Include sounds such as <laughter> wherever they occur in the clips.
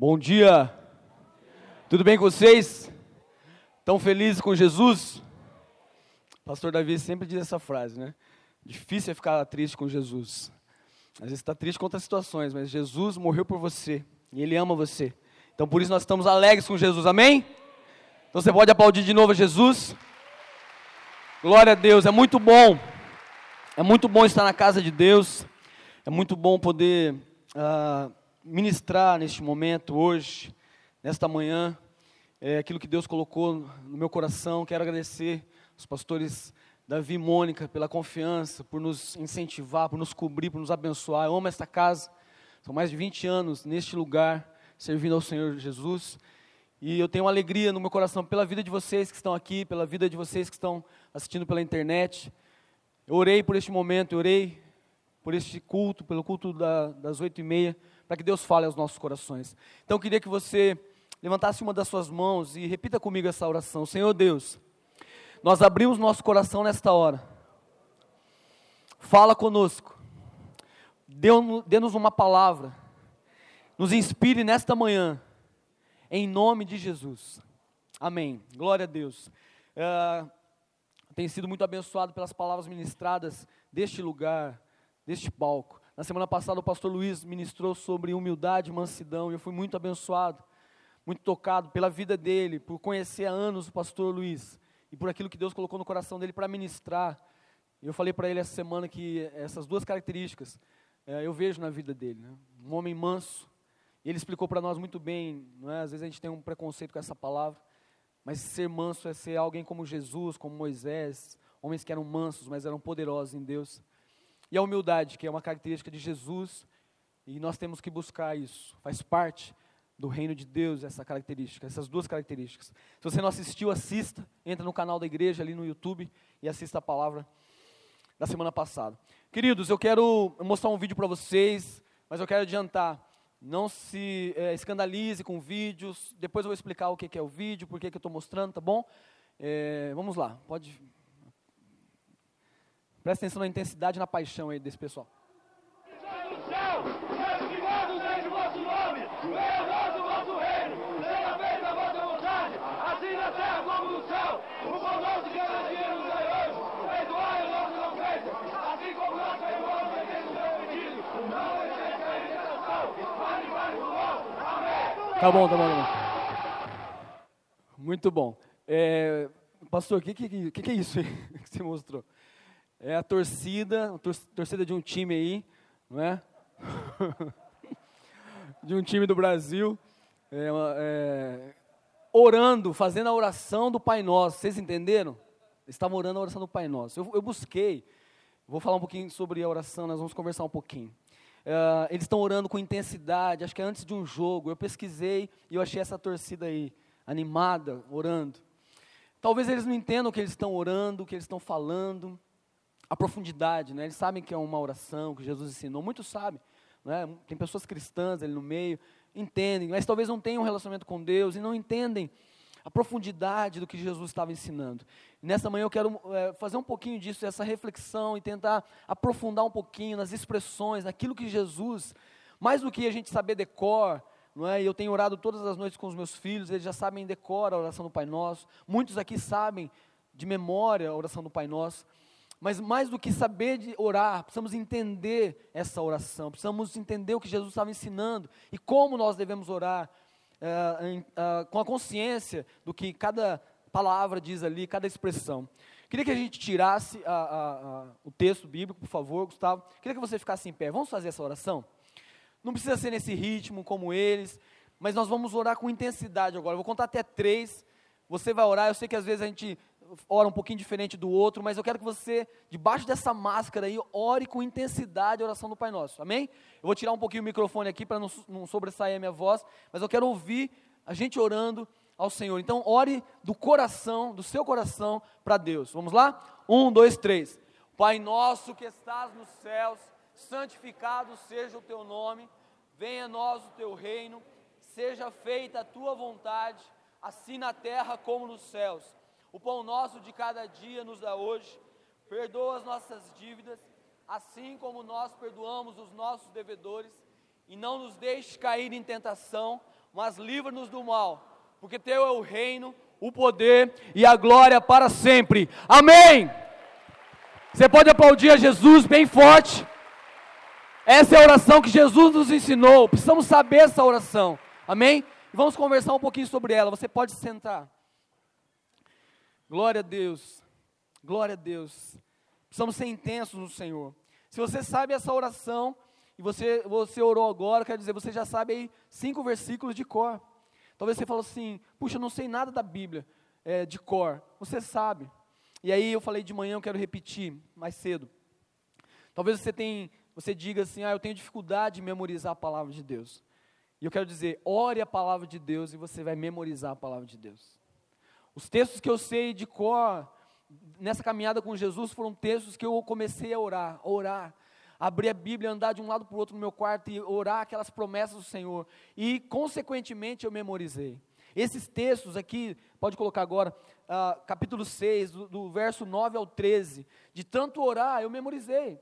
Bom dia. Tudo bem com vocês? Tão felizes com Jesus? O pastor Davi sempre diz essa frase, né? Difícil é ficar triste com Jesus. Às vezes está triste com outras situações, mas Jesus morreu por você e Ele ama você. Então por isso nós estamos alegres com Jesus, amém? Então você pode aplaudir de novo a Jesus. Glória a Deus, é muito bom. É muito bom estar na casa de Deus. É muito bom poder uh, ministrar neste momento, hoje, nesta manhã, é, aquilo que Deus colocou no meu coração. Quero agradecer os pastores Davi e Mônica pela confiança, por nos incentivar, por nos cobrir, por nos abençoar. Eu amo esta casa. São mais de 20 anos neste lugar, servindo ao Senhor Jesus. E eu tenho alegria no meu coração pela vida de vocês que estão aqui, pela vida de vocês que estão assistindo pela internet. Eu orei por este momento, eu orei por este culto, pelo culto da, das oito e meia para que Deus fale aos nossos corações. Então eu queria que você levantasse uma das suas mãos e repita comigo essa oração. Senhor Deus, nós abrimos nosso coração nesta hora. Fala conosco. Dê-nos uma palavra. Nos inspire nesta manhã. Em nome de Jesus. Amém. Glória a Deus. Uh, tenho sido muito abençoado pelas palavras ministradas deste lugar, deste palco. Na semana passada o pastor Luiz ministrou sobre humildade e mansidão e eu fui muito abençoado, muito tocado pela vida dele, por conhecer há anos o pastor Luiz e por aquilo que Deus colocou no coração dele para ministrar. Eu falei para ele essa semana que essas duas características é, eu vejo na vida dele. Né? Um homem manso, ele explicou para nós muito bem, não é? às vezes a gente tem um preconceito com essa palavra, mas ser manso é ser alguém como Jesus, como Moisés, homens que eram mansos, mas eram poderosos em Deus. E a humildade, que é uma característica de Jesus, e nós temos que buscar isso. Faz parte do reino de Deus essa característica, essas duas características. Se você não assistiu, assista, entra no canal da igreja ali no YouTube e assista a palavra da semana passada. Queridos, eu quero mostrar um vídeo para vocês, mas eu quero adiantar. Não se é, escandalize com vídeos. Depois eu vou explicar o que, que é o vídeo, por que, que eu estou mostrando, tá bom? É, vamos lá, pode Presta atenção na intensidade e na paixão aí desse pessoal. Tá bom, tá bom, tá bom. Muito bom. É, pastor, o que, que, que, que é isso <laughs> que você mostrou? É a torcida, a torcida de um time aí, não é? <laughs> de um time do Brasil, é, é, orando, fazendo a oração do Pai Nosso. Vocês entenderam? Estavam orando a oração do Pai Nosso. Eu, eu, busquei, vou falar um pouquinho sobre a oração, nós vamos conversar um pouquinho. É, eles estão orando com intensidade, acho que é antes de um jogo. Eu pesquisei e eu achei essa torcida aí, animada, orando. Talvez eles não entendam o que eles estão orando, o que eles estão falando, a profundidade, né? Eles sabem que é uma oração que Jesus ensinou, muitos sabem, né? Tem pessoas cristãs ali no meio, entendem, mas talvez não tenham um relacionamento com Deus e não entendem a profundidade do que Jesus estava ensinando. Nessa manhã eu quero é, fazer um pouquinho disso, essa reflexão e tentar aprofundar um pouquinho nas expressões, naquilo que Jesus, mais do que a gente saber decor, não é? Eu tenho orado todas as noites com os meus filhos, eles já sabem decor a oração do Pai Nosso. Muitos aqui sabem de memória a oração do Pai Nosso. Mas mais do que saber de orar, precisamos entender essa oração, precisamos entender o que Jesus estava ensinando e como nós devemos orar uh, em, uh, com a consciência do que cada palavra diz ali, cada expressão. Queria que a gente tirasse a, o texto bíblico, por favor, Gustavo. Queria que você ficasse em pé. Vamos fazer essa oração? Não precisa ser nesse ritmo como eles, mas nós vamos orar com intensidade agora. Eu vou contar até três. Você vai orar. Eu sei que às vezes a gente ora um pouquinho diferente do outro, mas eu quero que você, debaixo dessa máscara aí, ore com intensidade a oração do Pai Nosso, amém? Eu vou tirar um pouquinho o microfone aqui para não, não sobressair a minha voz, mas eu quero ouvir a gente orando ao Senhor. Então, ore do coração, do seu coração, para Deus. Vamos lá? Um, dois, três. Pai nosso que estás nos céus, santificado seja o teu nome, venha a nós o teu reino, seja feita a tua vontade, assim na terra como nos céus. O pão nosso de cada dia nos dá hoje. Perdoa as nossas dívidas, assim como nós perdoamos os nossos devedores. E não nos deixe cair em tentação, mas livra-nos do mal, porque teu é o reino, o poder e a glória para sempre. Amém. Você pode aplaudir a Jesus bem forte. Essa é a oração que Jesus nos ensinou. Precisamos saber essa oração. Amém? Vamos conversar um pouquinho sobre ela. Você pode sentar. Glória a Deus. Glória a Deus. Precisamos ser intensos no Senhor. Se você sabe essa oração e você, você orou agora, quer dizer, você já sabe aí cinco versículos de cor. Talvez você fale assim, puxa, eu não sei nada da Bíblia é, de cor. Você sabe. E aí eu falei de manhã, eu quero repetir mais cedo. Talvez você tenha, você diga assim, ah, eu tenho dificuldade de memorizar a palavra de Deus. E eu quero dizer, ore a palavra de Deus e você vai memorizar a palavra de Deus. Os textos que eu sei de cor, nessa caminhada com Jesus, foram textos que eu comecei a orar, a orar, abrir a Bíblia, andar de um lado para o outro no meu quarto e orar aquelas promessas do Senhor. E, consequentemente, eu memorizei. Esses textos aqui, pode colocar agora, uh, capítulo 6, do, do, verso 9 ao 13, de tanto orar, eu memorizei.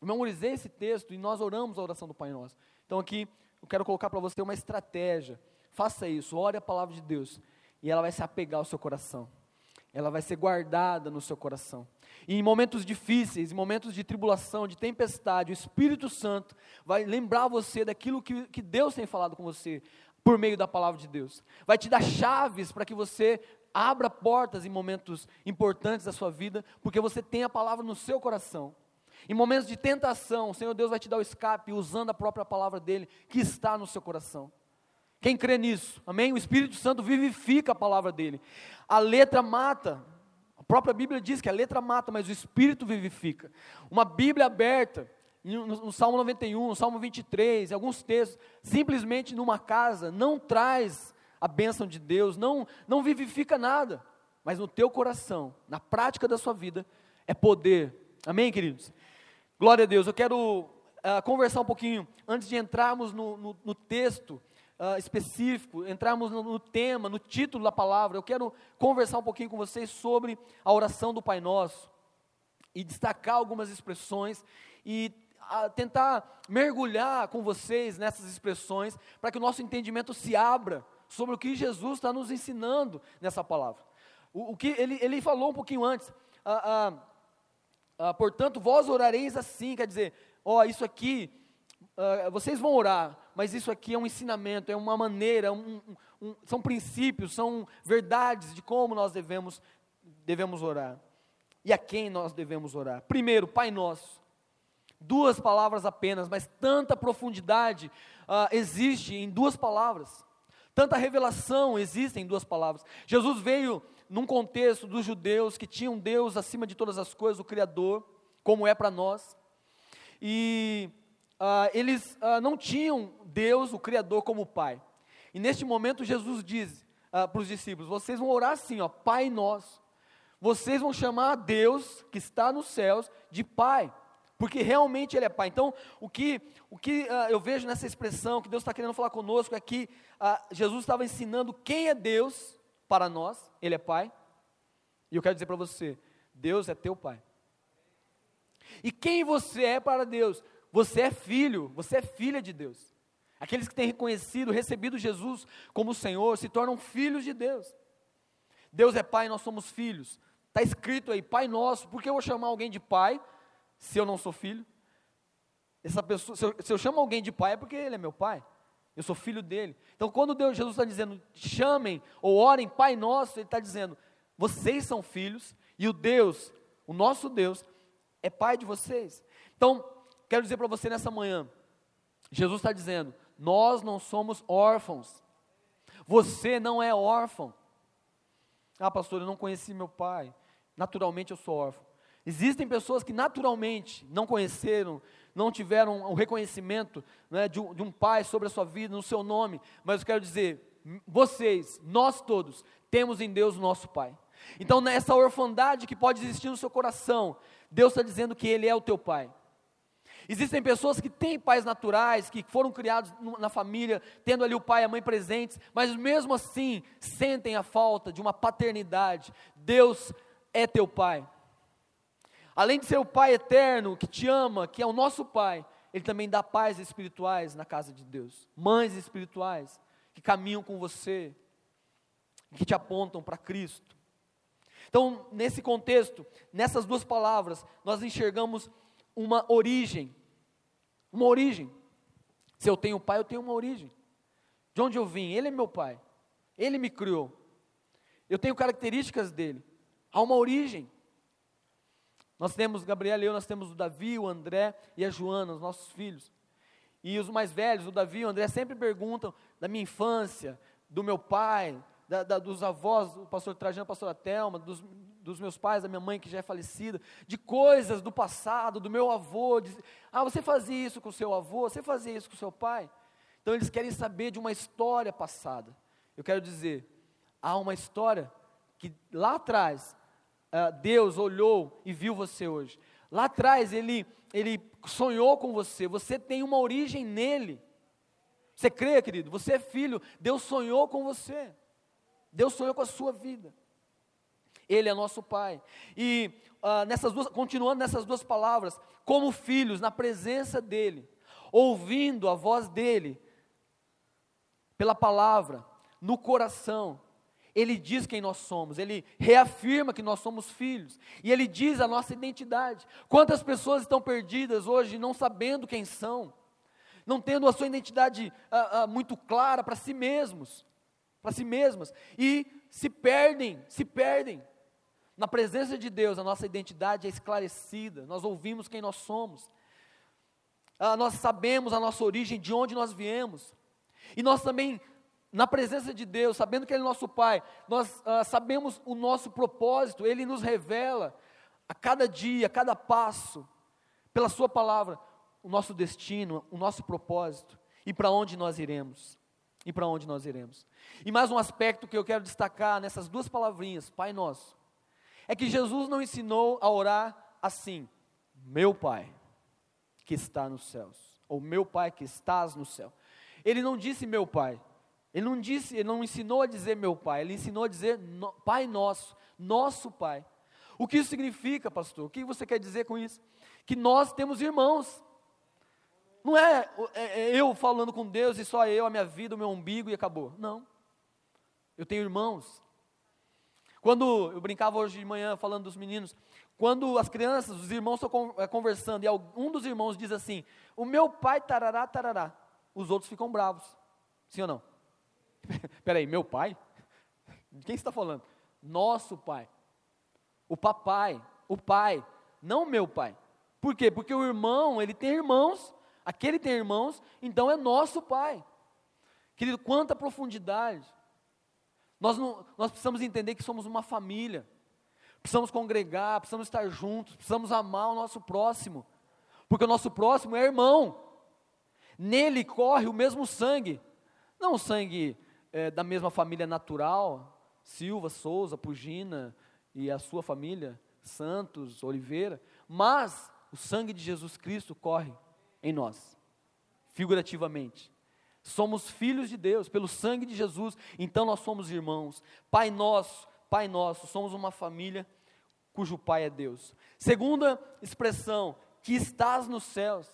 Eu memorizei esse texto e nós oramos a oração do Pai Nosso. Então aqui, eu quero colocar para você uma estratégia. Faça isso, ore a palavra de Deus e ela vai se apegar ao seu coração. Ela vai ser guardada no seu coração. E em momentos difíceis, em momentos de tribulação, de tempestade, o Espírito Santo vai lembrar você daquilo que, que Deus tem falado com você por meio da palavra de Deus. Vai te dar chaves para que você abra portas em momentos importantes da sua vida, porque você tem a palavra no seu coração. Em momentos de tentação, o Senhor Deus vai te dar o escape usando a própria palavra dele que está no seu coração. Quem crê nisso? Amém? O Espírito Santo vivifica a palavra dele. A letra mata. A própria Bíblia diz que a letra mata, mas o Espírito vivifica. Uma Bíblia aberta, no, Salmo 91, no Salmo 23, alguns textos, simplesmente numa casa, não traz a bênção de Deus, não, não vivifica nada. Mas no teu coração, na prática da sua vida, é poder. Amém, queridos? Glória a Deus. Eu quero uh, conversar um pouquinho, antes de entrarmos no, no, no texto, uh, específico, entrarmos no, no, tema, no título da palavra, eu quero conversar um pouquinho com vocês sobre a oração do Pai Nosso e destacar algumas expressões e uh, tentar mergulhar com vocês nessas expressões para que o nosso entendimento se abra sobre o que Jesus está nos ensinando nessa palavra. O, o que ele, ele falou um pouquinho antes, uh, portanto, vós orareis assim, quer dizer, ó, isso aqui uh, vocês vão orar, mas isso aqui é um ensinamento, é uma maneira, um, um, são princípios, são verdades de como nós devemos, devemos orar. E a quem nós devemos orar? Primeiro, Pai Nosso. Duas palavras apenas, mas tanta profundidade uh, existe em duas palavras. Tanta revelação existe em duas palavras. Jesus veio num contexto dos judeus que tinham Deus acima de todas as coisas, o Criador, como é para nós. E ah, eles ah, não tinham Deus, o Criador, como Pai. E neste momento Jesus diz ah, para os discípulos: vocês vão orar assim, ó, Pai nosso. Vocês vão chamar a Deus que está nos céus de Pai, porque realmente Ele é Pai. Então, o que, o que ah, eu vejo nessa expressão que Deus está querendo falar conosco é que ah, Jesus estava ensinando quem é Deus para nós, Ele é Pai. E eu quero dizer para você: Deus é teu Pai. E quem você é para Deus? Você é filho, você é filha de Deus. Aqueles que têm reconhecido, recebido Jesus como Senhor, se tornam filhos de Deus. Deus é pai, nós somos filhos. Está escrito aí, Pai Nosso. Por que eu vou chamar alguém de pai se eu não sou filho? Essa pessoa, se eu, se eu chamo alguém de pai é porque ele é meu pai. Eu sou filho dele. Então, quando Deus, Jesus está dizendo, chamem ou orem Pai Nosso, Ele está dizendo, vocês são filhos e o Deus, o nosso Deus, é pai de vocês. Então, quero dizer para você nessa manhã, Jesus está dizendo: nós não somos órfãos. Você não é órfão. Ah, pastor, eu não conheci meu pai. Naturalmente eu sou órfão. Existem pessoas que naturalmente não conheceram, não tiveram o reconhecimento né, de, um, de um pai sobre a sua vida, no seu nome. Mas eu quero dizer, vocês, nós todos, temos em Deus o nosso Pai. Então, nessa orfandade que pode existir no seu coração, Deus está dizendo que Ele é o teu Pai. Existem pessoas que têm pais naturais, que foram criados na família, tendo ali o pai e a mãe presentes, mas mesmo assim sentem a falta de uma paternidade. Deus é teu pai. Além de ser o pai eterno que te ama, que é o nosso pai, ele também dá pais espirituais na casa de Deus, mães espirituais que caminham com você, que te apontam para Cristo. Então, nesse contexto, nessas duas palavras, nós enxergamos uma origem. Uma origem. Se eu tenho pai, eu tenho uma origem. De onde eu vim? Ele é meu pai. Ele me criou. Eu tenho características dele. Há uma origem. Nós temos, Gabriel e eu, nós temos o Davi, o André e a Joana, os nossos filhos. E os mais velhos, o Davi e o André, sempre perguntam da minha infância, do meu pai, da, da, dos avós, o pastor Trajano, a pastora Thelma, dos, dos, meus pais, da minha mãe que já é falecida, de coisas do passado, do meu avô. De, ah, você fazia isso com seu avô, você fazia isso com seu pai. Então eles querem saber de uma história passada. Eu quero dizer, há uma história que lá atrás uh, Deus olhou e viu você hoje. Lá atrás ele, ele sonhou com você, você tem uma origem nele. Você crê, querido? Você é filho, Deus sonhou com você. Deus sonhou com a sua vida. Ele é nosso Pai. E uh, nessas duas, continuando nessas duas palavras, como filhos, na presença dEle, ouvindo a voz dEle, pela palavra, no coração, Ele diz quem nós somos, Ele reafirma que nós somos filhos, e Ele diz a nossa identidade. Quantas pessoas estão perdidas hoje não sabendo quem são, não tendo a sua identidade uh, uh, muito clara para si mesmos para si mesmas e se perdem, se perdem. Na presença de Deus, a nossa identidade é esclarecida, nós ouvimos quem nós somos, ah, nós sabemos a nossa origem, de onde nós viemos, e nós também, na presença de Deus, sabendo que Ele é nosso Pai, nós ah, sabemos o nosso propósito, Ele nos revela a cada dia, a cada passo, pela Sua palavra, o nosso destino, o nosso propósito e para onde nós iremos e para onde nós iremos. E mais um aspecto que eu quero destacar nessas duas palavrinhas, Pai Nosso, é que Jesus não ensinou a orar assim: Meu Pai que está nos céus, ou Meu Pai que estás no céu. Ele não disse Meu Pai. Ele não disse, ele não ensinou a dizer Meu Pai. Ele ensinou a dizer no, Pai Nosso, Nosso Pai. O que isso significa, pastor? O que você quer dizer com isso? Que nós temos irmãos. Não é, é, é, eu falando com Deus e só eu, a minha vida, o meu umbigo e acabou. Não. Eu tenho irmãos. Quando eu brincava hoje de manhã falando dos meninos, quando as crianças, os irmãos estão é, conversando e um dos irmãos diz assim: O meu pai tarará, tarará. Os outros ficam bravos. Sim ou não? <laughs> Peraí, meu pai? De quem está falando? Nosso pai. O papai, o pai, não meu pai. Por quê? Porque o irmão, ele tem irmãos aquele tem irmãos, então é nosso Pai. Querido, quanta profundidade. Nós, não, nós precisamos entender que somos uma família. Precisamos congregar, precisamos estar juntos, precisamos amar o nosso próximo. Porque o nosso próximo é irmão. Nele corre o mesmo sangue. Não o sangue é, da mesma família natural, Silva, Souza, Pugina e a sua família, Santos, Oliveira, mas o sangue de Jesus Cristo corre em nós, figurativamente. Somos filhos de Deus, pelo sangue de Jesus, então nós somos irmãos. Pai nosso, Pai nosso, somos uma família cujo Pai é Deus. Segunda expressão, que estás nos céus.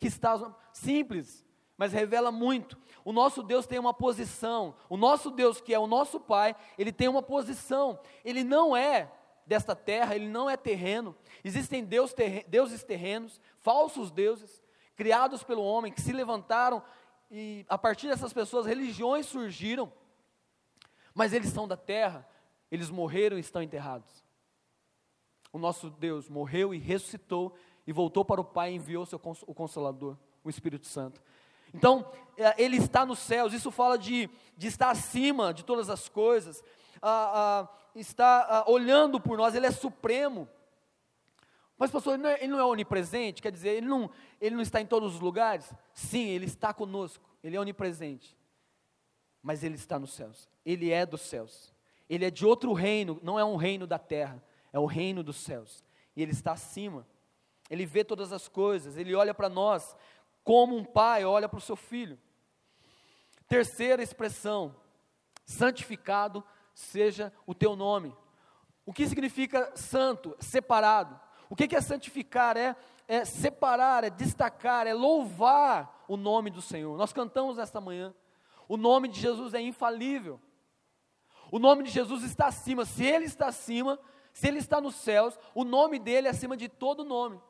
Que estás, simples, mas revela muito. O nosso Deus tem uma posição. O nosso Deus, que é o nosso Pai, ele tem uma posição. Ele não é desta terra, ele não é terreno. Existem deus deuses terrenos, falsos deuses, criados pelo homem, que se levantaram e a partir dessas pessoas religiões surgiram. Mas eles são da terra, eles morreram e estão enterrados. O nosso Deus morreu e ressuscitou e voltou para o Pai e enviou seu, o Consolador, o Espírito Santo. Então, é, Ele está nos céus, isso fala de, de estar acima de todas as coisas, está olhando por nós, Ele é supremo. Mas, pastor, ele não, é, ele não, é, onipresente? Quer dizer, ele não, ele não está em todos os lugares? Sim, Ele está conosco, Ele é onipresente. Mas Ele está nos céus, Ele é dos céus. Ele é de outro reino, não é um reino da terra, é o reino dos céus. E Ele está acima. Ele vê todas as coisas, Ele olha para nós como um pai olha para o seu filho. Terceira expressão, santificado seja o teu nome. O que significa santo? Separado. O que é santificar? É, é separar, é destacar, é louvar o nome do Senhor. Nós cantamos esta manhã. O nome de Jesus é infalível. O nome de Jesus está acima. Se ele está acima, se ele está nos céus, o nome dele é acima de todo nome.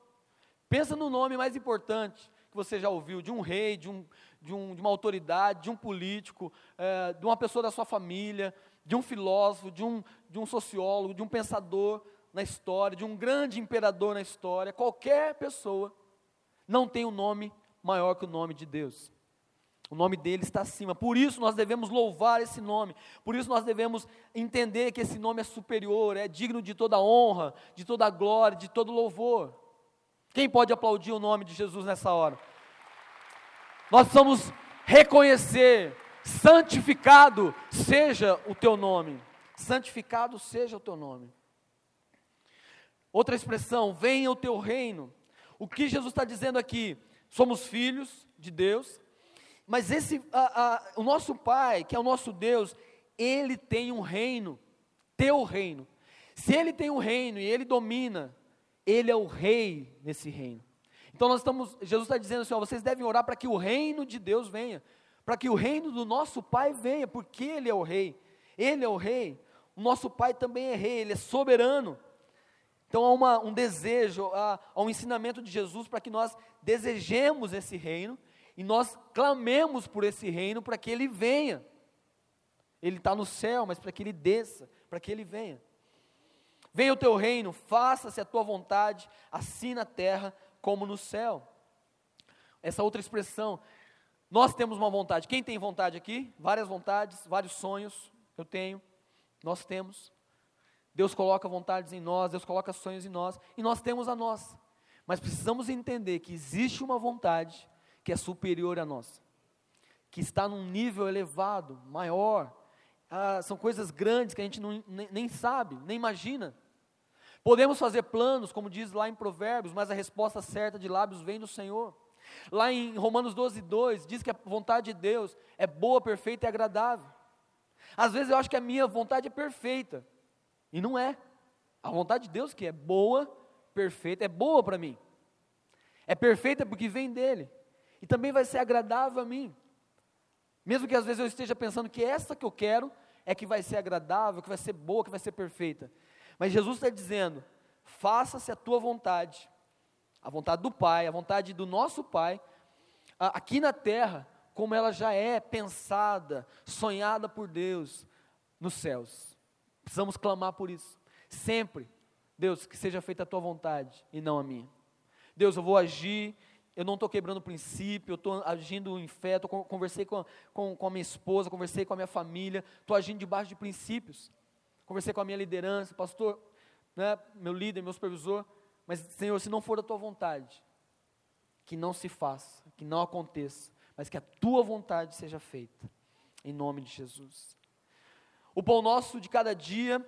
Pensa no nome mais importante que você já ouviu, de um rei, de, um, de, um, de uma autoridade, de um político, é, de uma pessoa da sua família, de um filósofo, de um, de um sociólogo, de um pensador na história, de um grande imperador na história. Qualquer pessoa não tem um nome maior que o nome de Deus. O nome dele está acima. Por isso nós devemos louvar esse nome. Por isso nós devemos entender que esse nome é superior, é digno de toda honra, de toda glória, de todo louvor. Quem pode aplaudir o nome de Jesus nessa hora? Nós precisamos reconhecer, santificado seja o teu nome. Santificado seja o teu nome. Outra expressão, venha o teu reino. O que Jesus está dizendo aqui? Somos filhos de Deus, mas esse, a, a, o nosso Pai, que é o nosso Deus, ele tem um reino, teu reino. Se ele tem um reino e ele domina, ele é o rei nesse reino. Então nós estamos, Jesus está dizendo assim, ó, vocês devem orar para que o reino de Deus venha, para que o reino do nosso Pai venha, porque Ele é o rei. Ele é o rei. O nosso Pai também é rei, Ele é soberano. Então há uma, um desejo, há, há um ensinamento de Jesus para que nós desejemos esse reino e nós clamemos por esse reino para que ele venha. Ele está no céu, mas para que ele desça, para que ele venha. Venha o teu reino, faça-se a tua vontade, assim na terra como no céu. Essa outra expressão, nós temos uma vontade. Quem tem vontade aqui? Várias vontades, vários sonhos. Eu tenho, nós temos. Deus coloca vontades em nós, Deus coloca sonhos em nós, e nós temos a nós. Mas precisamos entender que existe uma vontade que é superior a nós, que está num nível elevado, maior. Ah, são coisas grandes que a gente não, nem, nem sabe, nem imagina. Podemos fazer planos, como diz lá em Provérbios, mas a resposta certa de lábios vem do Senhor. Lá em Romanos 12, 2, diz que a vontade de Deus é boa, perfeita e agradável. Às vezes eu acho que a minha vontade é perfeita, e não é. A vontade de Deus que é boa, perfeita, é boa para mim. É perfeita porque vem dele e também vai ser agradável a mim. Mesmo que às vezes eu esteja pensando que essa que eu quero é que vai ser agradável, que vai ser boa, que vai ser perfeita. Mas Jesus está dizendo: faça-se a tua vontade, a vontade do Pai, a vontade do nosso Pai, aqui na terra, como ela já é pensada, sonhada por Deus nos céus. Precisamos clamar por isso. Sempre, Deus, que seja feita a tua vontade e não a minha. Deus, eu vou agir eu não estou quebrando princípio, eu estou agindo em fé, tô, conversei com, com, com a minha esposa, conversei com a minha família, estou agindo debaixo de princípios. Conversei com a minha liderança, pastor, né, meu líder, meu supervisor, mas Senhor, se não for da tua vontade, que não se faça, que não aconteça, mas que a tua vontade seja feita, em nome de Jesus. O pão nosso de cada dia,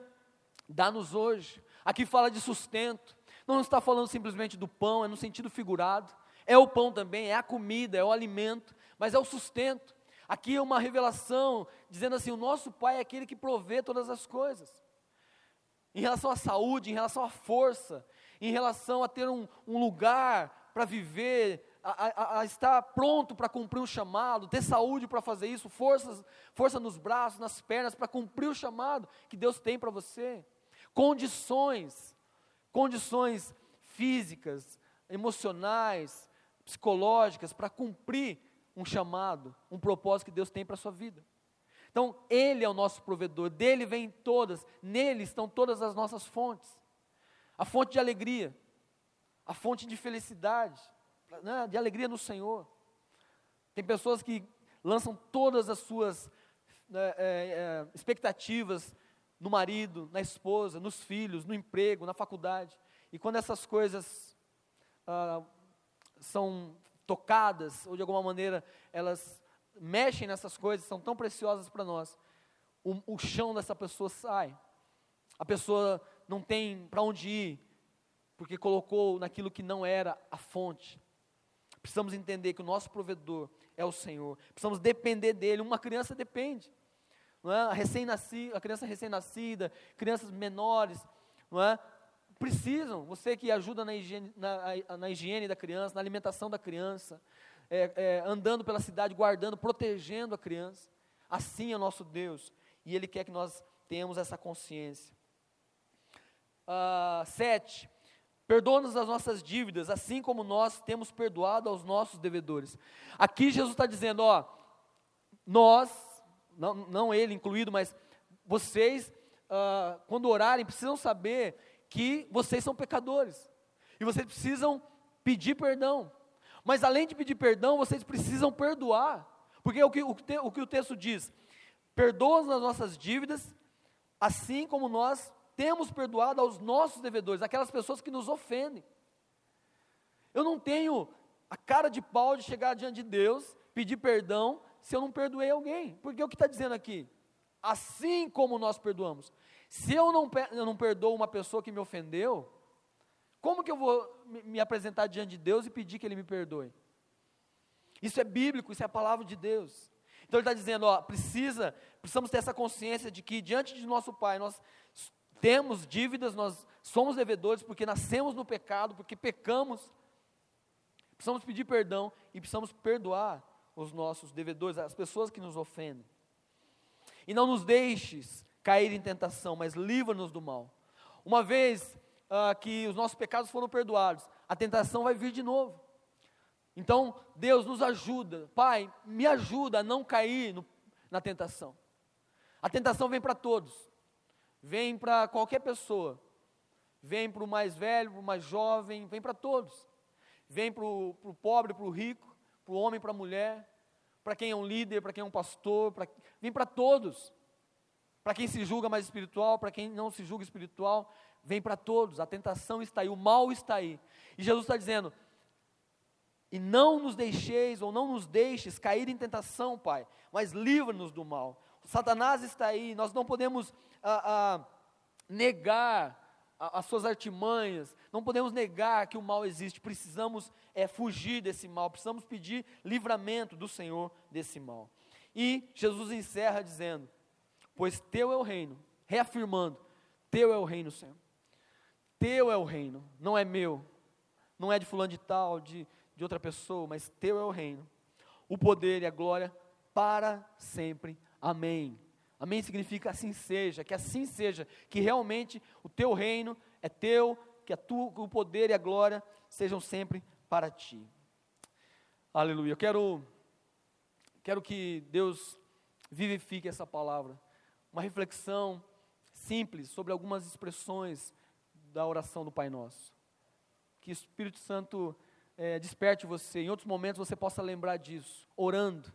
dá-nos hoje. Aqui fala de sustento, não está falando simplesmente do pão, é no sentido figurado é o pão também, é a comida, é o alimento, mas é o sustento. Aqui é uma revelação dizendo assim: o nosso Pai é aquele que provê todas as coisas. Em relação à saúde, em relação à força, em relação a ter um, um lugar para viver, a, a, estar pronto para cumprir um chamado, ter saúde para fazer isso, forças, força nos braços, nas pernas, para cumprir o chamado que Deus tem para você. Condições, condições físicas, emocionais, psicológicas para cumprir um chamado, um propósito que Deus tem para a sua vida. Então, Ele é o nosso provedor, dele vem todas, nele estão todas as nossas fontes. A fonte de alegria, a fonte de felicidade, né, de alegria no Senhor. Tem pessoas que lançam todas as suas né, é, é, expectativas no marido, na esposa, nos filhos, no emprego, na faculdade. E quando essas coisas ah, são tocadas, ou de alguma maneira elas mexem nessas coisas, são tão preciosas para nós, o, o chão dessa pessoa sai. A pessoa não tem para onde ir, porque colocou naquilo que não era a fonte. Precisamos entender que o nosso provedor é o Senhor. Precisamos depender dele. Uma criança depende. Não é? a, recém a criança recém-nascida, crianças menores, não é? precisam, você que ajuda na higiene, na, na higiene da criança, na alimentação da criança, é, é, andando pela cidade, guardando, protegendo a criança. Assim é nosso Deus. E Ele quer que nós tenhamos essa consciência. Uh, sete, perdoa-nos as nossas dívidas, assim como nós temos perdoado aos nossos devedores. Aqui Jesus está dizendo, ó, nós, não, não ele incluído, mas vocês, uh, quando orarem, precisam saber que vocês são pecadores. E vocês precisam pedir perdão. Mas além de pedir perdão, vocês precisam perdoar. Porque o que o, te, o, que o texto diz? Perdoa as nossas dívidas, assim como nós temos perdoado aos nossos devedores, aquelas pessoas que nos ofendem. Eu não tenho a cara de pau de chegar diante de Deus, pedir perdão, se eu não perdoei alguém. Porque o que está dizendo aqui? Assim como nós perdoamos. Se eu não, eu não perdoo uma pessoa que me ofendeu, como que eu vou me apresentar diante de Deus e pedir que Ele me perdoe? Isso é bíblico, isso é a palavra de Deus. Então ele está dizendo, ó, precisa, precisamos ter essa consciência de que diante de nosso Pai nós temos dívidas, nós somos devedores porque nascemos no pecado, porque pecamos. Precisamos pedir perdão e precisamos perdoar os nossos devedores, as pessoas que nos ofendem. E não nos deixes cair em tentação, mas livra-nos do mal. Uma vez ah, que os nossos pecados foram perdoados, a tentação vai vir de novo. Então, Deus nos ajuda, Pai, me ajuda a não cair no, na tentação. A tentação vem para todos, vem para qualquer pessoa, vem para o mais velho, para o mais jovem, vem para todos. Vem para o pobre, para o rico, para o homem, para a mulher, para quem é um líder, para quem é um pastor, pra, vem para todos. Para quem se julga mais espiritual, para quem não se julga espiritual, vem para todos. A tentação está aí, o mal está aí. E Jesus está dizendo: e não nos deixeis, ou não nos deixes cair em tentação, Pai, mas livra-nos do mal. Satanás está aí, nós não podemos negar as suas artimanhas, não podemos negar que o mal existe, precisamos é, fugir desse mal, precisamos pedir livramento do Senhor desse mal. E Jesus encerra dizendo: Pois teu é o reino, reafirmando: Teu é o reino, Senhor. Teu é o reino, não é meu, não é de fulano de tal, de de outra pessoa, mas teu é o reino, o poder e a glória para sempre. Amém. Amém significa assim seja, que assim seja, que realmente o teu reino é teu, que a tu, o poder e a glória sejam sempre para ti. Aleluia. Eu quero, quero que Deus vivifique essa palavra. Uma reflexão simples sobre algumas expressões da oração do Pai Nosso. Que o Espírito Santo é, desperte você, em outros momentos você possa lembrar disso, orando,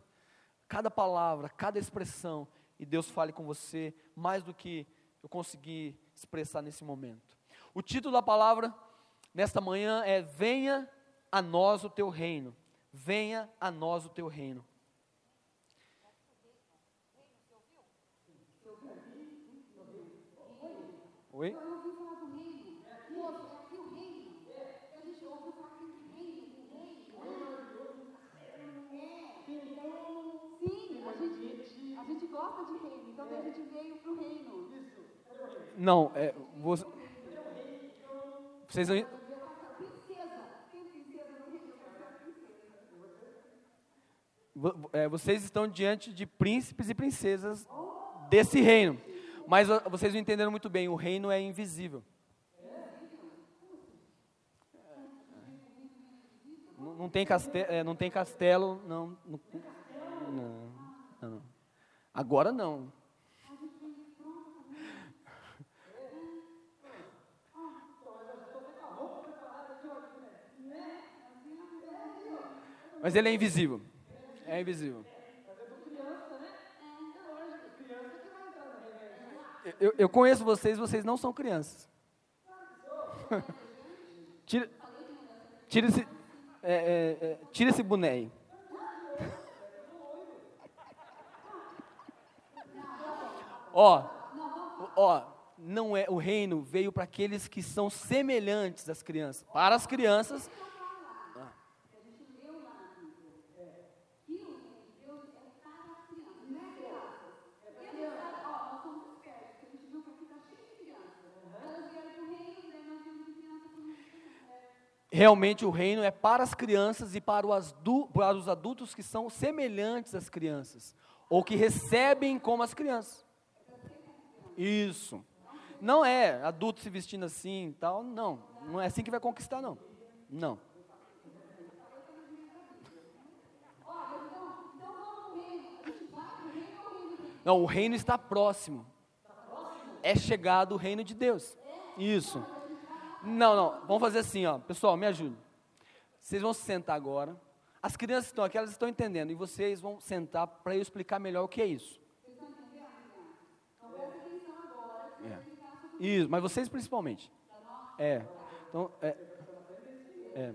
cada palavra, cada expressão, e Deus fale com você mais do que eu consegui expressar nesse momento. O título da palavra nesta manhã é Venha a nós o teu reino. Venha a nós o teu reino. Oi? Veio para o reino. Não, é, você, vocês não. É, vocês estão diante de príncipes e princesas desse reino. Mas vocês não entenderam muito bem, o reino é invisível. Não, tem, castelo, é, não tem castelo, não, não, não, não. Agora não. Mas ele é invisível. É invisível. Eu, eu conheço vocês, vocês não são crianças. <laughs> tira, tira, esse, é, é, é, tira esse boné. <laughs> Ó, ó, não é o reino veio para aqueles que são semelhantes às crianças. Para as crianças. Realmente o reino é para as crianças e para os adultos que são semelhantes às crianças. ou que recebem como as crianças. Isso. Não é adulto se vestindo assim e tal, não. Não é assim que vai conquistar, não. Não. Não, o reino está próximo. É chegado o reino de Deus. Isso. Não, não. Vamos fazer assim, ó. Pessoal, me ajude. Vocês vão se sentar agora. As crianças estão aqui, elas estão entendendo. E vocês vão sentar para eu explicar melhor o que é isso. É. Isso, mas vocês principalmente. É. Então, é. É.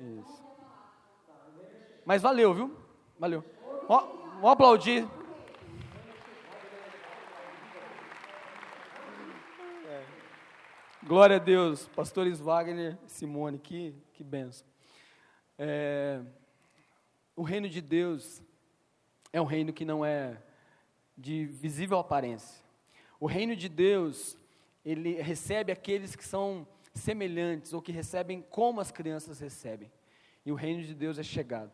Isso. Mas valeu, viu? Valeu. Ó, vamos aplaudir. É. Glória a Deus, pastores Wagner Simone, que, que benção. É, o reino de Deus é um reino que não é de visível aparência. O reino de Deus, ele recebe aqueles que são semelhantes ou que recebem como as crianças recebem. E o reino de Deus é chegado.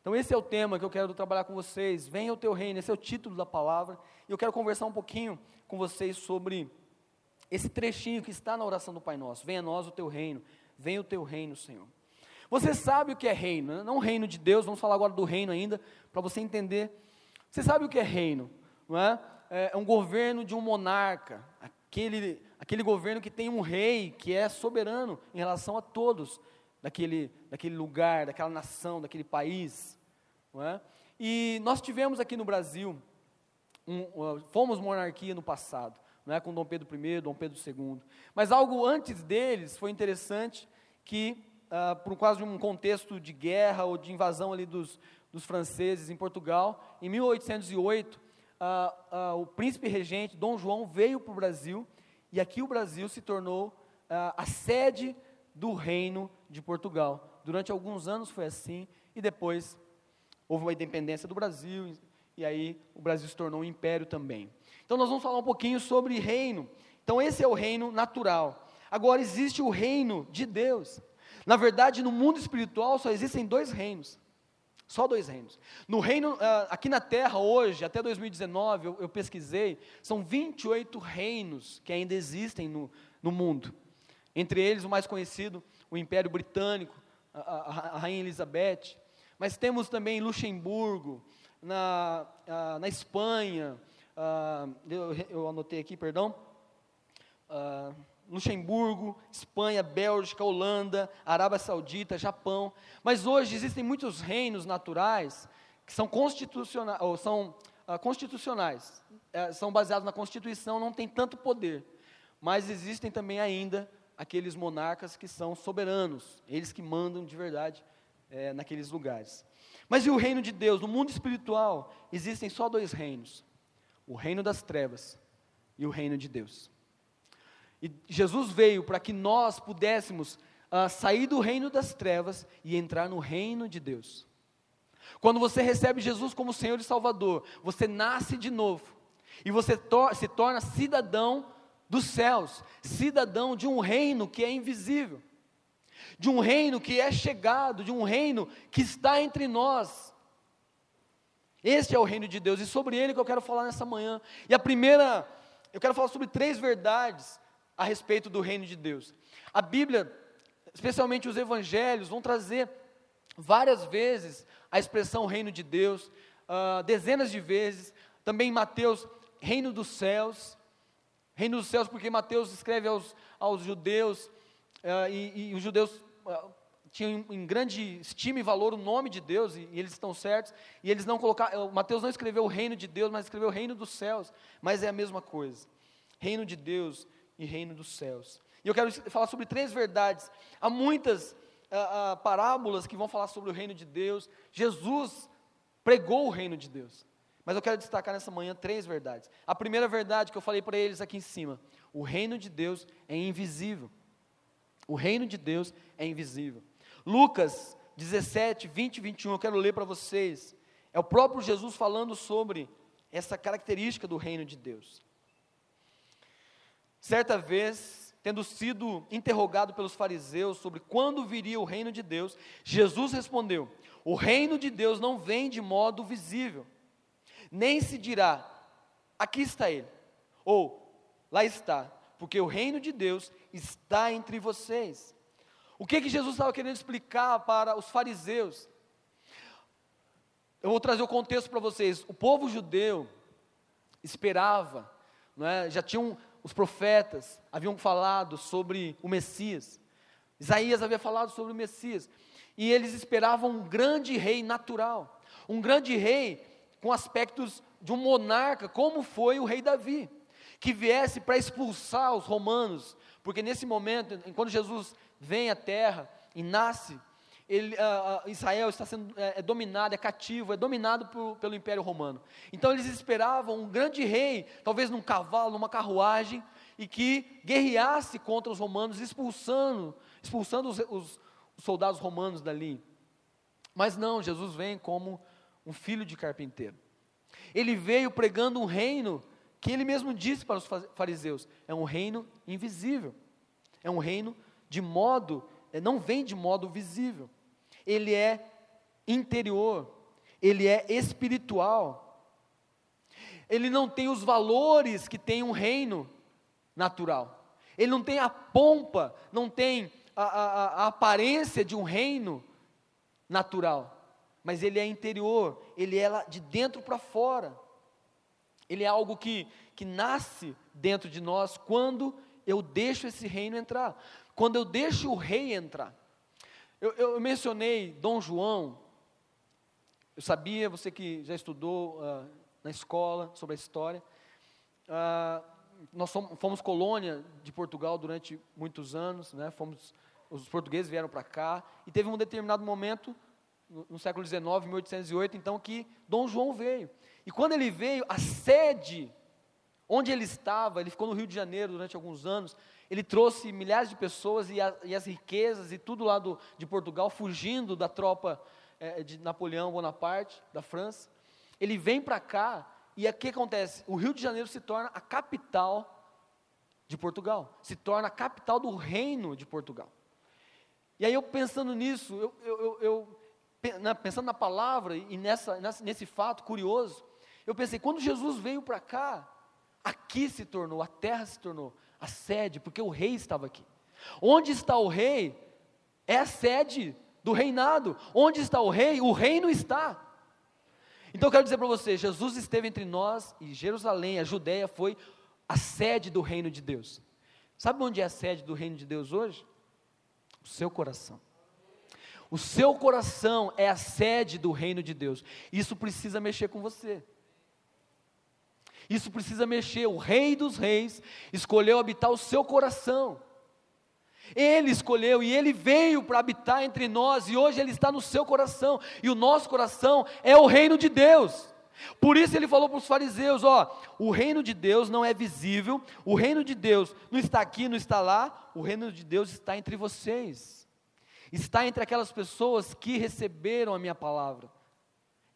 Então esse é o tema que eu quero trabalhar com vocês. Venha o teu reino, esse é o título da palavra. E eu quero conversar um pouquinho com vocês sobre esse trechinho que está na oração do Pai Nosso. Venha a nós o teu reino, venha o teu reino, Senhor. Você sabe o que é reino, né? não reino de Deus, vamos falar agora do reino ainda, para você entender. Você sabe o que é reino, não é? É, é um governo de um monarca, aquele, aquele governo que tem um rei que é soberano em relação a todos daquele, daquele lugar, daquela nação, daquele país. Não é? E nós tivemos aqui no Brasil, um, fomos monarquia no passado, é? com Dom Pedro I, Dom Pedro II. Mas algo antes deles foi interessante que uh, por causa de um contexto de guerra ou de invasão ali dos, dos franceses em Portugal. Em 1808, uh, uh, o príncipe regente Dom João veio para o Brasil e aqui o Brasil se tornou a sede do reino de Portugal. Durante alguns anos foi assim e depois houve uma independência do Brasil e aí o Brasil se tornou um império também. Então nós vamos falar um pouquinho sobre reino. Então esse é o reino natural. Agora existe o reino de Deus. Na verdade, no mundo espiritual só existem dois reinos. Só dois reinos. No reino, ah, aqui na Terra hoje, até 2019, eu, eu pesquisei, são 28 reinos que ainda existem no, no mundo. Entre eles, o mais conhecido, o Império Britânico, a, a, a Rainha Elizabeth. Mas temos também Luxemburgo, na, a, na Espanha, eu, eu, anotei aqui, perdão. Luxemburgo, Espanha, Bélgica, Holanda, Arábia Saudita, Japão. Mas hoje existem muitos reinos naturais que são constitucionais, ou são uh, constitucionais, uh, são baseados na Constituição, não tem tanto poder. Mas existem também ainda aqueles monarcas que são soberanos, eles que mandam de verdade é, naqueles lugares. Mas e o reino de Deus? No mundo espiritual existem só dois reinos: o reino das trevas e o reino de Deus. E Jesus veio para que nós pudéssemos uh, sair do reino das trevas e entrar no reino de Deus. Quando você recebe Jesus como Senhor e Salvador, você nasce de novo e você se torna cidadão dos céus, cidadão de um reino que é invisível, de um reino que é chegado, de um reino que está entre nós. Este é o reino de Deus e sobre ele que eu quero falar nessa manhã. E a primeira, eu quero falar sobre três verdades a respeito do reino de Deus. A Bíblia, especialmente os evangelhos, vão trazer várias vezes a expressão reino de Deus, uh, dezenas de vezes. Também em Mateus, reino dos céus. Reino dos céus, porque Mateus escreve aos, aos judeus, uh, e, e, os judeus uh, tinham em grande estima e valor o nome de Deus, e, e eles estão certos, e eles não colocaram, Mateus não escreveu o reino de Deus, mas escreveu o reino dos céus, mas é a mesma coisa. Reino de Deus e reino dos céus. E eu quero falar sobre três verdades. Há muitas ah, ah, parábolas que vão falar sobre o reino de Deus. Jesus pregou o reino de Deus. Mas eu quero destacar nessa manhã três verdades. A primeira verdade que eu falei para eles aqui em cima: o reino de Deus é invisível. O reino de Deus é invisível. Lucas 17, 20 e 21, eu quero ler para vocês. É o próprio Jesus falando sobre essa característica do reino de Deus. Certa vez tendo sido interrogado pelos fariseus sobre quando viria o reino de Deus, Jesus respondeu: O reino de Deus não vem de modo visível, nem se dirá, aqui está ele, ou lá está, porque o reino de Deus está entre vocês. O que que Jesus estava querendo explicar para os fariseus? Eu vou trazer o contexto para vocês. O povo judeu esperava, não é? já tinham os profetas haviam falado sobre o Messias. Isaías havia falado sobre o Messias. E eles esperavam um grande rei natural, um grande rei com aspectos de um monarca, como foi o rei Davi, que viesse para expulsar os romanos, porque nesse momento, quando Jesus vem à terra e nasce, ele, uh, Israel está sendo é, é, dominado, é cativo, é dominado por, pelo Império Romano. Então eles esperavam um grande rei, talvez num cavalo, numa carruagem, e que guerreasse contra os romanos, expulsando, expulsando os, os, os soldados romanos dali. Mas não, Jesus vem como um filho de carpinteiro. Ele veio pregando um reino que ele mesmo disse para os fariseus: é um reino invisível, é um reino de modo, é, não vem de modo visível ele é interior, ele é espiritual. Ele não tem os valores que tem um reino natural. Ele não tem a pompa, não tem a, a, a aparência de um reino natural. Mas ele é interior, ele é de dentro para fora. Ele é algo que, que nasce dentro de nós quando eu deixo esse reino entrar, quando eu deixo o rei entrar. Eu, eu mencionei Dom João, eu sabia, você que já estudou uh, na escola sobre a história, uh, nós fomos, fomos, colônia de Portugal durante muitos anos, né, fomos, os portugueses vieram para cá, e teve um determinado momento, no, no século XIX, 1808, então, que Dom João veio. E quando ele veio, a sede onde ele estava, ele ficou no Rio de Janeiro durante alguns anos, ele trouxe milhares de pessoas e, a, e as riquezas e tudo lá do, de Portugal, fugindo da tropa é, de Napoleão Bonaparte, da França. Ele vem para cá e o que acontece? O Rio de Janeiro se torna a capital de Portugal, se torna a capital do reino de Portugal. E aí eu pensando nisso, eu, eu, eu, eu pensando na palavra e nessa, nesse fato curioso, eu pensei, quando Jesus veio para cá, aqui se tornou, a terra se tornou a sede, porque o rei estava aqui. Onde está o rei? É a sede do reinado. Onde está o rei? O reino está. Então eu quero dizer para você, Jesus esteve entre nós e Jerusalém, a Judéia foi a sede do reino de Deus. Sabe onde é a sede do reino de Deus hoje? O seu coração. O seu coração é a sede do reino de Deus. Isso precisa mexer com você. Isso precisa mexer. O Rei dos Reis escolheu habitar o seu coração. Ele escolheu e ele veio para habitar entre nós, e hoje ele está no seu coração, e o nosso coração é o reino de Deus. Por isso ele falou para os fariseus: ó, o reino de Deus não é visível, o reino de Deus não está aqui, não está lá, o reino de Deus está entre vocês, está entre aquelas pessoas que receberam a minha palavra.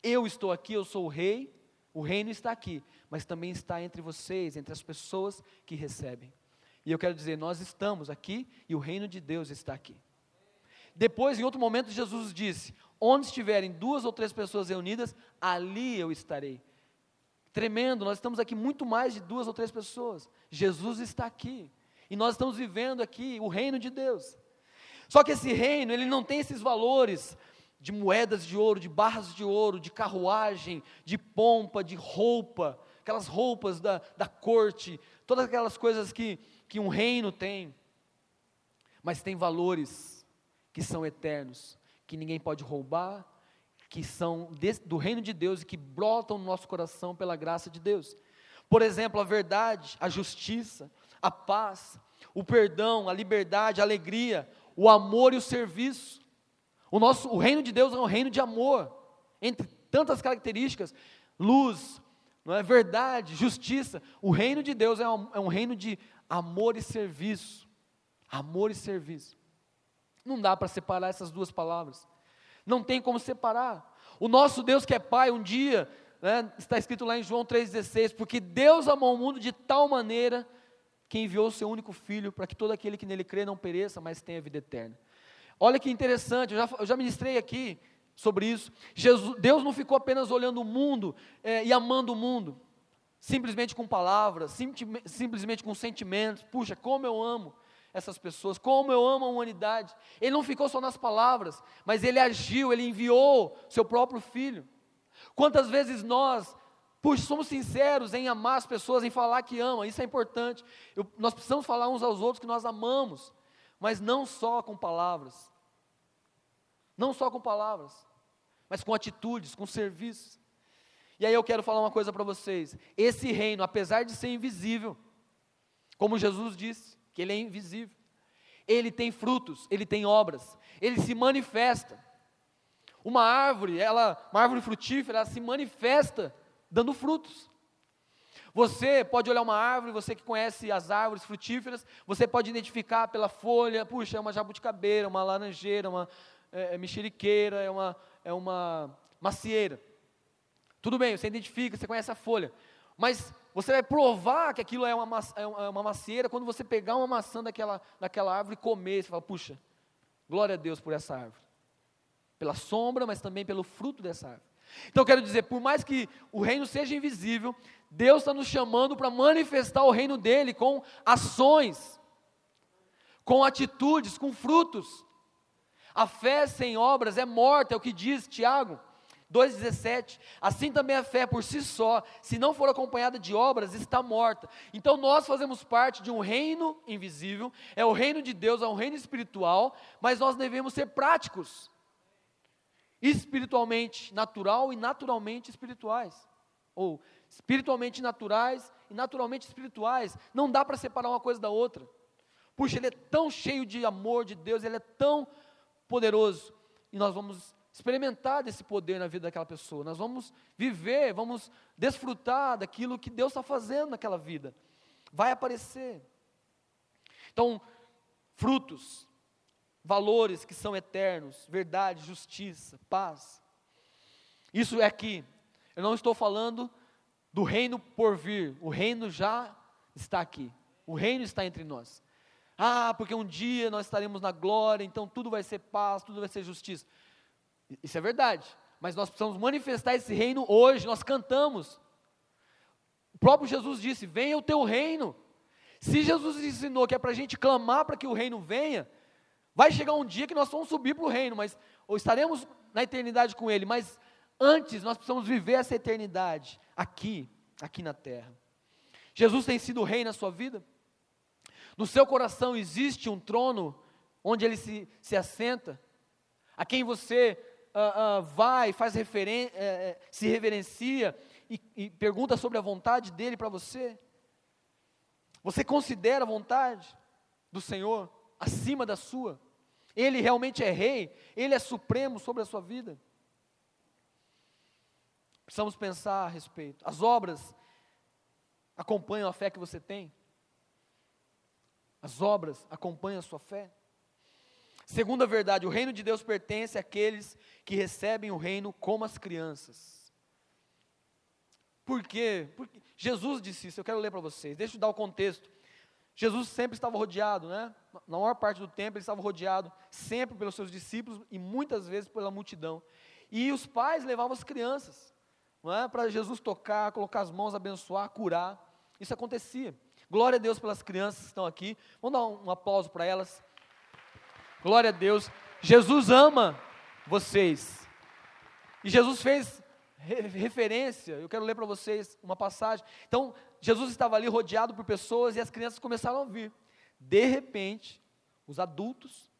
Eu estou aqui, eu sou o rei, o reino está aqui, mas também está entre vocês, entre as pessoas que recebem. E eu quero dizer, nós estamos aqui e o reino de Deus está aqui. Depois, em outro momento, Jesus disse: Onde estiverem duas ou três pessoas reunidas, ali eu estarei. Tremendo, nós estamos aqui muito mais de duas ou três pessoas. Jesus está aqui. E nós estamos vivendo aqui o reino de Deus. Só que esse reino, ele não tem esses valores de moedas de ouro, de barras de ouro, de carruagem, de pompa, de roupa, aquelas roupas da, da corte, todas aquelas coisas que, que um reino tem. Mas tem valores que são eternos, que ninguém pode roubar, que são desse, do reino de Deus e que brotam no nosso coração pela graça de Deus. Por exemplo, a verdade, a justiça, a paz, o perdão, a liberdade, a alegria, o amor e o serviço. O, nosso, o reino de Deus é um reino de amor, entre tantas características, luz, não é verdade, justiça. O reino de Deus é um, é um reino de amor e serviço. Amor e serviço. Não dá para separar essas duas palavras. Não tem como separar. O nosso Deus que é Pai, um dia, né, está escrito lá em João 3,16, porque Deus amou o mundo de tal maneira que enviou o seu único filho para que todo aquele que nele crê não pereça, mas tenha vida eterna. Olha que interessante, eu já, eu já ministrei aqui sobre isso. Jesus, Deus não ficou apenas olhando o mundo é, e amando o mundo, simplesmente com palavras, sim, simplesmente com sentimentos. Puxa, como eu amo essas pessoas, como eu amo a humanidade. Ele não ficou só nas palavras, mas ele agiu, ele enviou seu próprio filho. Quantas vezes nós, puxa, somos sinceros em amar as pessoas, em falar que ama, isso é importante. Eu, nós precisamos falar uns aos outros que nós amamos, mas não só com palavras. Não só com palavras, mas com atitudes, com serviços. E aí eu quero falar uma coisa para vocês. Esse reino, apesar de ser invisível, como Jesus disse, que ele é invisível, ele tem frutos, ele tem obras, ele se manifesta. Uma árvore, ela, uma árvore frutífera, ela se manifesta dando frutos. Você pode olhar uma árvore, você que conhece as árvores frutíferas, você pode identificar pela folha, puxa, é uma jabuticabeira, uma laranjeira, uma é, é mexeriqueira, é uma, é uma macieira. Tudo bem, você identifica, você conhece a folha. Mas você vai provar que aquilo é uma, é, é uma macieira quando você pegar uma maçã daquela, daquela árvore e comer. Você fala, puxa, glória a Deus por essa árvore. Pela sombra, mas também pelo fruto dessa árvore. Então quero dizer, por mais que o reino seja invisível, Deus está nos chamando para manifestar o reino dele com ações, com atitudes, com frutos. A fé sem obras é morta, é o que diz Tiago. 2,17. Assim também a fé por si só, se não for acompanhada de obras, está morta. Então nós fazemos parte de um reino invisível, é o reino de Deus, é um reino espiritual, mas nós devemos ser práticos, espiritualmente natural e naturalmente espirituais. Ou espiritualmente naturais e naturalmente espirituais. Não dá para separar uma coisa da outra. Puxa, ele é tão cheio de amor de Deus, ele é tão poderoso. E nós vamos experimentar desse poder na vida daquela pessoa. Nós vamos viver, vamos desfrutar daquilo que Deus está fazendo naquela vida. Vai aparecer. Então, frutos, valores que são eternos, verdade, justiça, paz. Isso é aqui. Eu não estou falando do reino por vir, o reino já está aqui. O reino está entre nós. Ah, porque um dia nós estaremos na glória, então tudo vai ser paz, tudo vai ser justiça. Isso é verdade. Mas nós precisamos manifestar esse reino hoje. Nós cantamos. O próprio Jesus disse: Venha o teu reino. Se Jesus ensinou que é para a gente clamar para que o reino venha, vai chegar um dia que nós vamos subir para o reino, mas ou estaremos na eternidade com Ele. Mas antes nós precisamos viver essa eternidade aqui, aqui na terra. Jesus tem sido rei na sua vida? No seu coração existe um trono onde ele se, se assenta, a quem você uh, uh, vai, faz referen uh, se reverencia e, e pergunta sobre a vontade dele para você? Você considera a vontade do Senhor acima da sua? Ele realmente é rei, ele é supremo sobre a sua vida? Precisamos pensar a respeito. As obras acompanham a fé que você tem? As obras acompanham a sua fé? Segunda verdade, o reino de Deus pertence àqueles que recebem o reino como as crianças. Por quê? Porque Jesus disse isso, eu quero ler para vocês, deixa eu dar o contexto. Jesus sempre estava rodeado, né? Na maior parte do tempo ele estava rodeado sempre pelos seus discípulos e muitas vezes pela multidão. E os pais levavam as crianças, não é? Para Jesus tocar, colocar as mãos, abençoar, curar. Isso acontecia. Glória a Deus pelas crianças que estão aqui. Vamos dar um, aplauso para elas. Glória a Deus. Jesus ama vocês. E Jesus fez referência, eu quero ler para vocês uma passagem. Então, Jesus estava ali rodeado por pessoas e as crianças começaram a vir. De repente, os adultos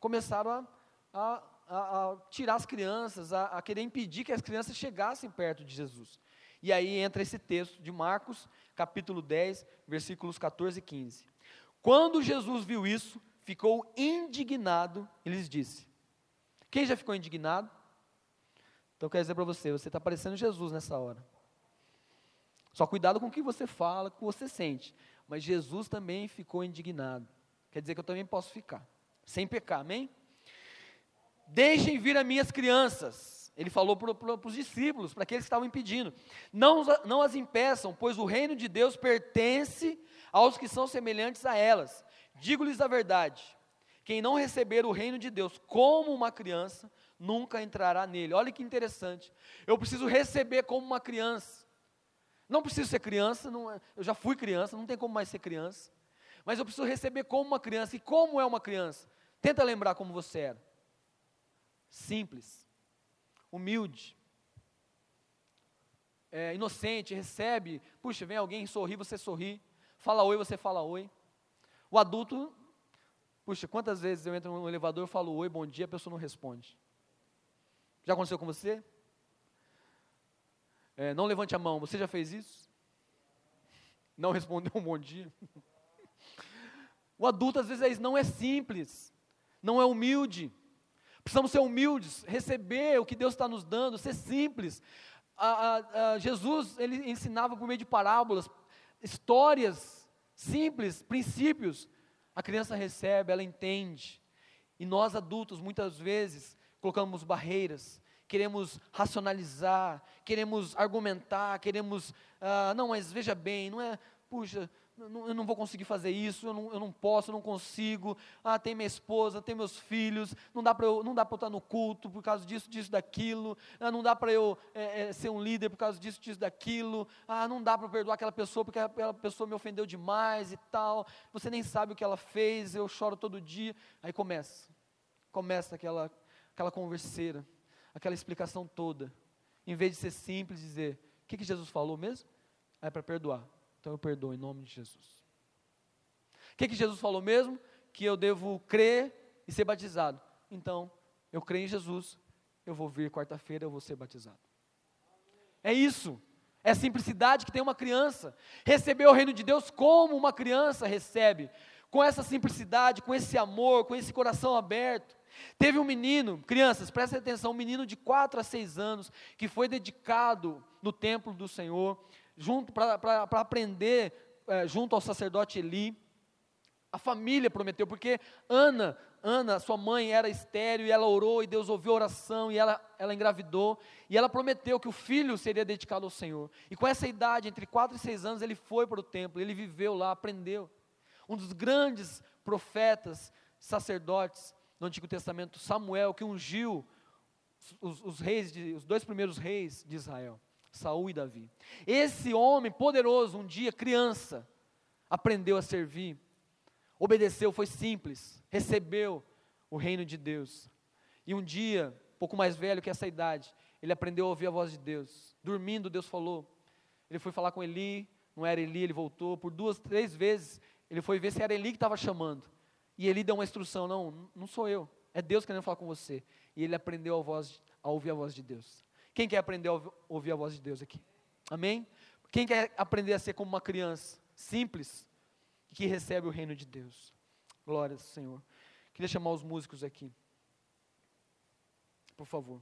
começaram a, a, a, a tirar as crianças, a, querer impedir que as crianças chegassem perto de Jesus. E aí entra esse texto de Marcos, capítulo 10, versículos 14 e 15. Quando Jesus viu isso, ficou indignado e lhes disse: Quem já ficou indignado? Então quero dizer para você, você está parecendo Jesus nessa hora. Só cuidado com o que você fala, com o que você sente. Mas Jesus também ficou indignado. Quer dizer que eu também posso ficar, sem pecar, amém? Deixem vir as minhas crianças. Ele falou para os discípulos, para aqueles que estavam impedindo: não, não as impeçam, pois o reino de Deus pertence aos que são semelhantes a elas. Digo-lhes a verdade: quem não receber o reino de Deus como uma criança, nunca entrará nele. Olha que interessante. Eu preciso receber como uma criança. Não preciso ser criança, não, é, eu já fui criança, não tem como mais ser criança. Mas eu preciso receber como uma criança. E como é uma criança? Tenta lembrar como você era. Simples humilde, é, inocente, recebe, puxa, vem alguém sorri, você sorri, fala oi, você fala oi. O adulto, puxa, quantas vezes eu entro no elevador, falo oi, bom dia, a pessoa não responde. Já aconteceu com você? É, não levante a mão, você já fez isso? Não respondeu um bom dia? <laughs> O adulto às vezes não é simples, não é humilde, Precisamos ser humildes, receber o que Deus está nos dando, ser simples. Jesus, ele ensinava por meio de parábolas, histórias simples, princípios. A criança recebe, ela entende. E nós adultos, muitas vezes, colocamos barreiras, queremos racionalizar, queremos argumentar, queremos, ah, não, mas veja bem, não é, puxa, eu não vou conseguir fazer isso, eu não, eu não posso, eu não consigo. Ah, tem minha esposa, tem meus filhos, não dá para eu, não dá eu estar no culto por causa disso, disso, daquilo. Ah, não dá para eu é, é, ser um líder por causa disso, disso, daquilo. Ah, não dá para perdoar aquela pessoa porque aquela pessoa me ofendeu demais e tal. Você nem sabe o que ela fez, eu choro todo dia. Aí começa, começa aquela, aquela converseira, aquela explicação toda. Em vez de ser simples, dizer, o que, que Jesus falou mesmo? É para perdoar. Então eu perdoo em nome de Jesus. O que, que Jesus falou mesmo? Que eu devo crer e ser batizado. Então, eu creio em Jesus, eu vou vir quarta-feira, eu vou ser batizado. É isso. É a simplicidade que tem uma criança. Receber o reino de Deus como uma criança recebe. Com essa simplicidade, com esse amor, com esse coração aberto. Teve um menino, crianças, prestem atenção, um menino de 4 a 6 anos, que foi dedicado no templo do Senhor junto para aprender é, junto ao sacerdote Eli. A família prometeu, porque Ana, Ana, sua mãe era estéreo e ela orou e Deus ouviu a oração e ela, ela engravidou e ela prometeu que o filho seria dedicado ao Senhor. E com essa idade, entre 4 e 6 anos, ele foi para o templo, ele viveu lá, aprendeu. Um dos grandes profetas, sacerdotes no Antigo Testamento, Samuel, que ungiu os, os reis, de, os dois primeiros reis de Israel. Saul e Davi. Esse homem poderoso, um dia criança, aprendeu a servir, obedeceu, foi simples, recebeu o reino de Deus. E um dia, pouco mais velho que essa idade, ele aprendeu a ouvir a voz de Deus. Dormindo, Deus falou. Ele foi falar com Eli, não era Eli, ele voltou. Por duas, três vezes, ele foi ver se era Eli que estava chamando. E Eli deu uma instrução: não, não sou eu, é Deus querendo falar com você. E ele aprendeu a, voz, a ouvir a voz de Deus. Quem quer aprender a ouvir a voz de Deus aqui? Amém? Quem quer aprender a ser como uma criança simples que recebe o reino de Deus? Glória ao Senhor. Queria chamar os músicos aqui. Por favor.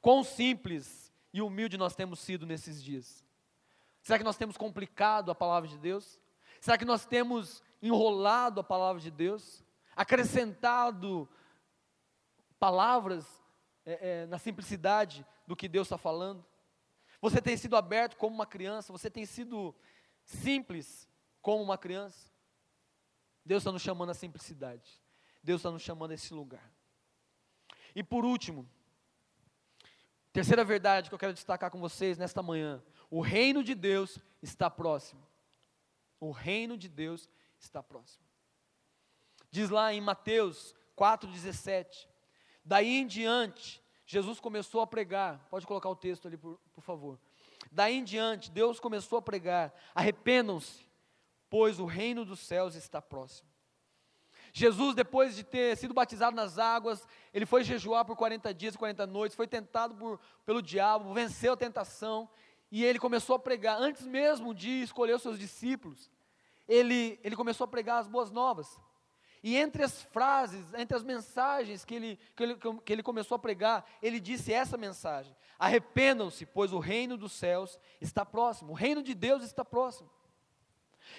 Quão simples e humilde nós temos sido nesses dias? Será que nós temos complicado a palavra de Deus? Será que nós temos enrolado a palavra de Deus? Acrescentado palavras é, é, na simplicidade do que Deus está falando? Você tem sido aberto como uma criança? Você tem sido simples como uma criança? Deus está nos chamando à simplicidade. Deus está nos chamando a esse lugar. E por último, terceira verdade que eu quero destacar com vocês nesta manhã: o reino de Deus está próximo. O reino de Deus está próximo. Diz lá em Mateus 4,17: Daí em diante, Jesus começou a pregar. Pode colocar o texto ali, por, por favor. Daí em diante, Deus começou a pregar: arrependam-se, pois o reino dos céus está próximo. Jesus, depois de ter sido batizado nas águas, ele foi jejuar por 40 dias e 40 noites, foi tentado por, pelo diabo, venceu a tentação, e ele começou a pregar, antes mesmo de escolher os seus discípulos, ele, ele começou a pregar as boas novas. E entre as frases, entre as mensagens que ele, que ele, que ele começou a pregar, ele disse essa mensagem: Arrependam-se, pois o reino dos céus está próximo, o reino de Deus está próximo.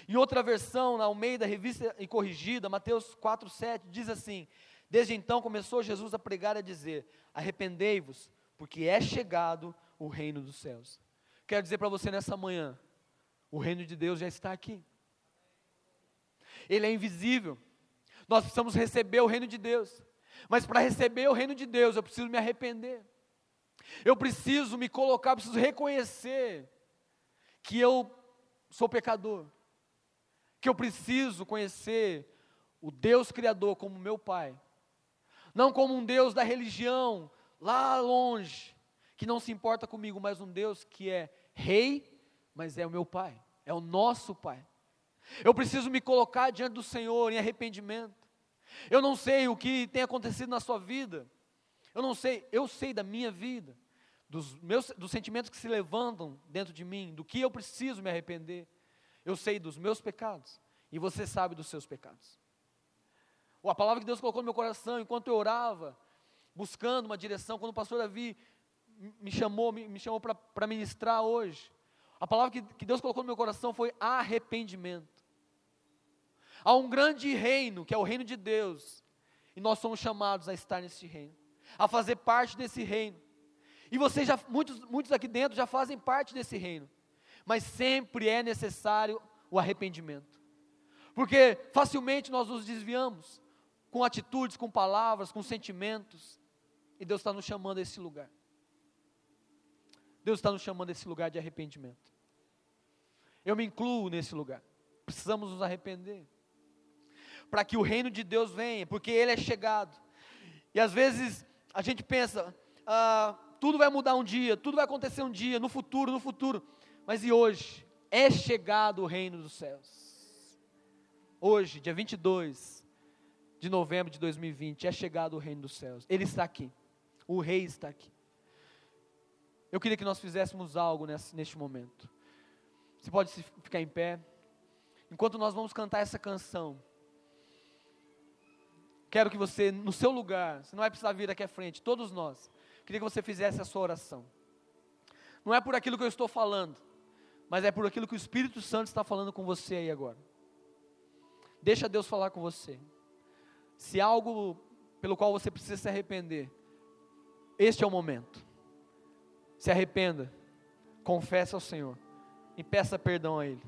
Em outra versão, na Almeida, revista e corrigida, Mateus 4,7, diz assim: Desde então começou Jesus a pregar e a dizer: Arrependei-vos, porque é chegado o reino dos céus. Quero dizer para você nessa manhã, o reino de Deus já está aqui. Ele é invisível. Nós precisamos receber o reino de Deus. Mas para receber o reino de Deus, eu preciso me arrepender. Eu preciso me colocar, preciso reconhecer que eu sou pecador. Que eu preciso conhecer o Deus Criador como meu Pai. Não como um Deus da religião, lá longe, que não se importa comigo, mas um Deus que é Rei, mas é o meu Pai, é o nosso Pai. Eu preciso me colocar diante do Senhor em arrependimento. Eu não sei o que tem acontecido na sua vida. Eu não sei, eu sei da minha vida, dos meus dos sentimentos que se levantam dentro de mim, do que eu preciso me arrepender. Eu sei dos meus pecados e você sabe dos seus pecados. A palavra que Deus colocou no meu coração enquanto eu orava, buscando uma direção, quando o pastor Davi me chamou, me, me chamou para ministrar hoje, a palavra que, que Deus colocou no meu coração foi arrependimento. Há um grande reino, que é o reino de Deus, e nós somos chamados a estar nesse reino, a fazer parte desse reino. E vocês já, muitos, muitos aqui dentro já fazem parte desse reino, mas sempre é necessário o arrependimento, porque facilmente nós nos desviamos, com atitudes, com palavras, com sentimentos, e Deus está nos chamando a esse lugar. Deus está nos chamando a esse lugar de arrependimento. Eu me incluo nesse lugar. Precisamos nos arrepender para que o reino de Deus venha, porque Ele é chegado. E às vezes a gente pensa, ah, tudo vai mudar um dia, tudo vai acontecer um dia, no futuro, no futuro. Mas e hoje? É chegado o reino dos céus. Hoje, dia 22 de novembro de 2020, é chegado o reino dos céus. Ele está aqui. O rei está aqui. Eu queria que nós fizéssemos algo nesse, neste momento. Você pode ficar em pé. Enquanto nós vamos cantar essa canção, Quero que você, no seu lugar, você não vai precisar vir aqui à frente, todos nós, queria que você fizesse a sua oração. Não é por aquilo que eu estou falando, mas é por aquilo que o Espírito Santo está falando com você aí agora. Deixa Deus falar com você. Se algo pelo qual você precisa se arrepender, este é o momento. Se arrependa, confesse ao Senhor e peça perdão a Ele.